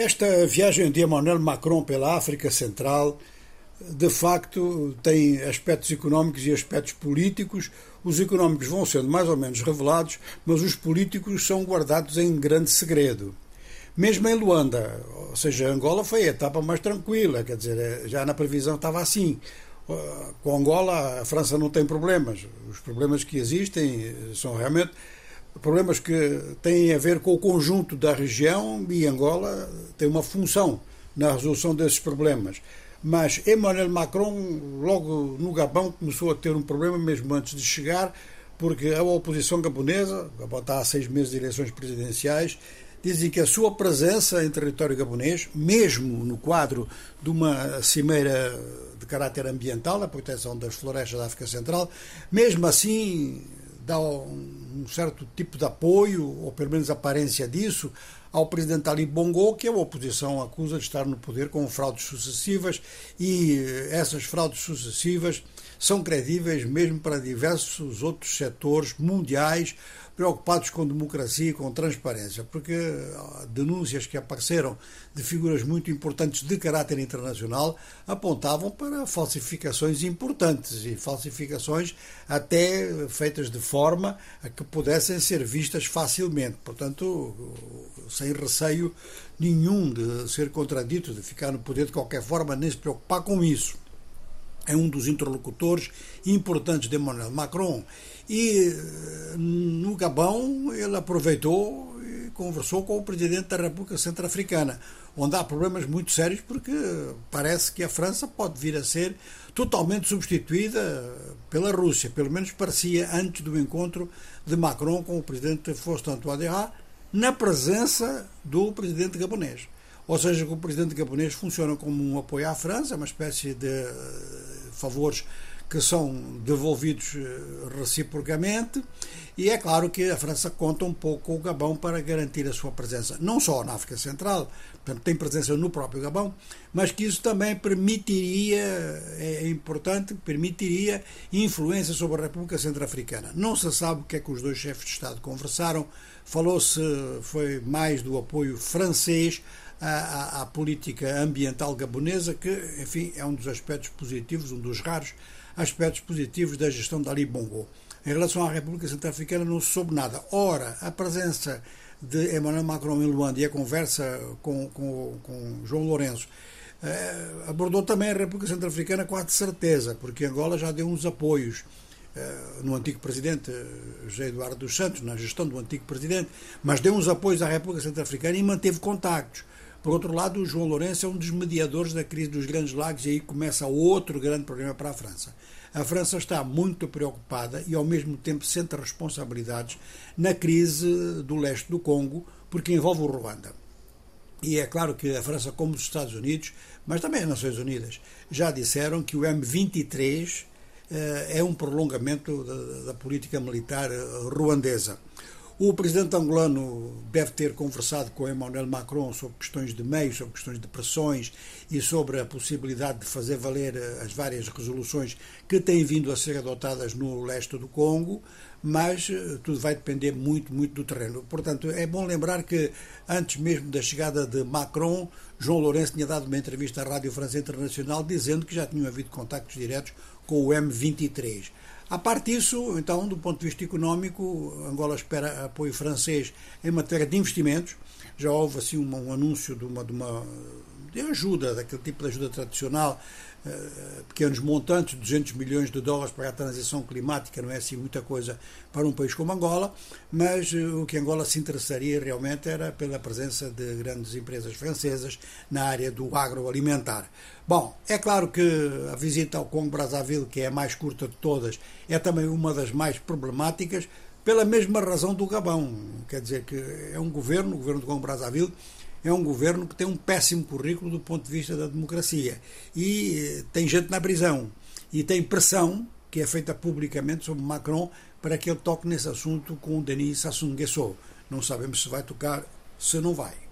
Esta viagem de Emmanuel Macron pela África Central, de facto, tem aspectos económicos e aspectos políticos. Os económicos vão sendo mais ou menos revelados, mas os políticos são guardados em grande segredo. Mesmo em Luanda, ou seja, Angola foi a etapa mais tranquila, quer dizer, já na previsão estava assim. Com Angola, a França não tem problemas. Os problemas que existem são realmente problemas que têm a ver com o conjunto da região e Angola tem uma função na resolução desses problemas. Mas Emmanuel Macron, logo no Gabão, começou a ter um problema, mesmo antes de chegar, porque a oposição gabonesa, Gabão está há seis meses de eleições presidenciais, dizem que a sua presença em território gabonês, mesmo no quadro de uma cimeira de caráter ambiental, a proteção das florestas da África Central, mesmo assim dá um certo tipo de apoio, ou pelo menos aparência disso, ao presidente Ali Bongo, que a oposição acusa de estar no poder com fraudes sucessivas, e essas fraudes sucessivas são credíveis mesmo para diversos outros setores mundiais preocupados com democracia e com transparência, porque denúncias que apareceram de figuras muito importantes de caráter internacional apontavam para falsificações importantes e falsificações até feitas de forma a que pudessem ser vistas facilmente. Portanto, sem receio nenhum de ser contradito, de ficar no poder de qualquer forma, nem se preocupar com isso é um dos interlocutores importantes de Emmanuel Macron. E eh, no Gabão ele aproveitou conversou com o presidente da República Centro-Africana, onde há problemas muito sérios porque parece que a França pode vir a ser totalmente substituída pela Rússia, pelo menos parecia antes do encontro de Macron com o presidente Faustin Touadéra, na presença do presidente gabonês. Ou seja, que o presidente gabonês funciona como um apoio à França, uma espécie de eh, favores que são devolvidos eh, reciprocamente, e é claro que a França conta um pouco com o Gabão para garantir a sua presença, não só na África Central, portanto, tem presença no próprio Gabão, mas que isso também permitiria, é importante, permitiria influência sobre a República Centro-Africana. Não se sabe o que é que os dois chefes de Estado conversaram, falou-se, foi mais do apoio francês à, à, política ambiental gabonesa, que, enfim, é um dos aspectos positivos, um dos raros aspectos positivos da gestão de Ali Bongo. Em relação à República Centro-Africana, não se soube nada. Ora, a presença de Emmanuel Macron em Luanda e a conversa com, com, com João Lourenço eh, abordou também a República Centro-Africana quase certeza, porque Angola já deu uns apoios eh, no antigo presidente José Eduardo dos Santos, na gestão do antigo presidente, mas deu uns apoios à República Centro-Africana e manteve contactos. Por outro lado, o João Lourenço é um dos mediadores da crise dos Grandes Lagos e aí começa outro grande problema para a França. A França está muito preocupada e, ao mesmo tempo, sente responsabilidades na crise do leste do Congo, porque envolve o Ruanda. E é claro que a França, como os Estados Unidos, mas também as Nações Unidas, já disseram que o M23 eh, é um prolongamento da, política militar eh, ruandesa. O presidente angolano deve ter conversado com Emmanuel Macron sobre questões de meios, sobre questões de pressões e sobre a possibilidade de fazer valer eh, as várias resoluções que têm vindo a ser adotadas no leste do Congo, mas eh, tudo vai depender muito, muito do terreno. Portanto, é bom lembrar que antes mesmo da chegada de Macron, João Lourenço tinha dado uma entrevista à Rádio França Internacional dizendo que já tinham havido contactos diretos com o M23. A parte disso, então, do ponto de vista económico, Angola espera apoio francês em matéria de investimentos. Já houve assim um, um anúncio de uma, de uma de ajuda, daquele tipo de ajuda tradicional, uh, pequenos montantes, 200 milhões de dólares para a transição climática, não é assim muita coisa para um país como Angola, mas uh, o que Angola se interessaria realmente era pela presença de grandes empresas francesas na área do agroalimentar. Bom, é claro que a visita ao Congo Brazzaville, que é a mais curta de todas, é também uma das mais problemáticas, pela mesma razão do Gabão. Quer dizer que é um governo, o governo do Congo Brazzaville, é um governo que tem um péssimo currículo do ponto de vista da democracia. E eh, tem gente na prisão. E tem pressão, que é feita publicamente sobre Macron, para que ele toque nesse assunto com Denis Sassou Nguesso. Não sabemos se vai tocar, se não vai.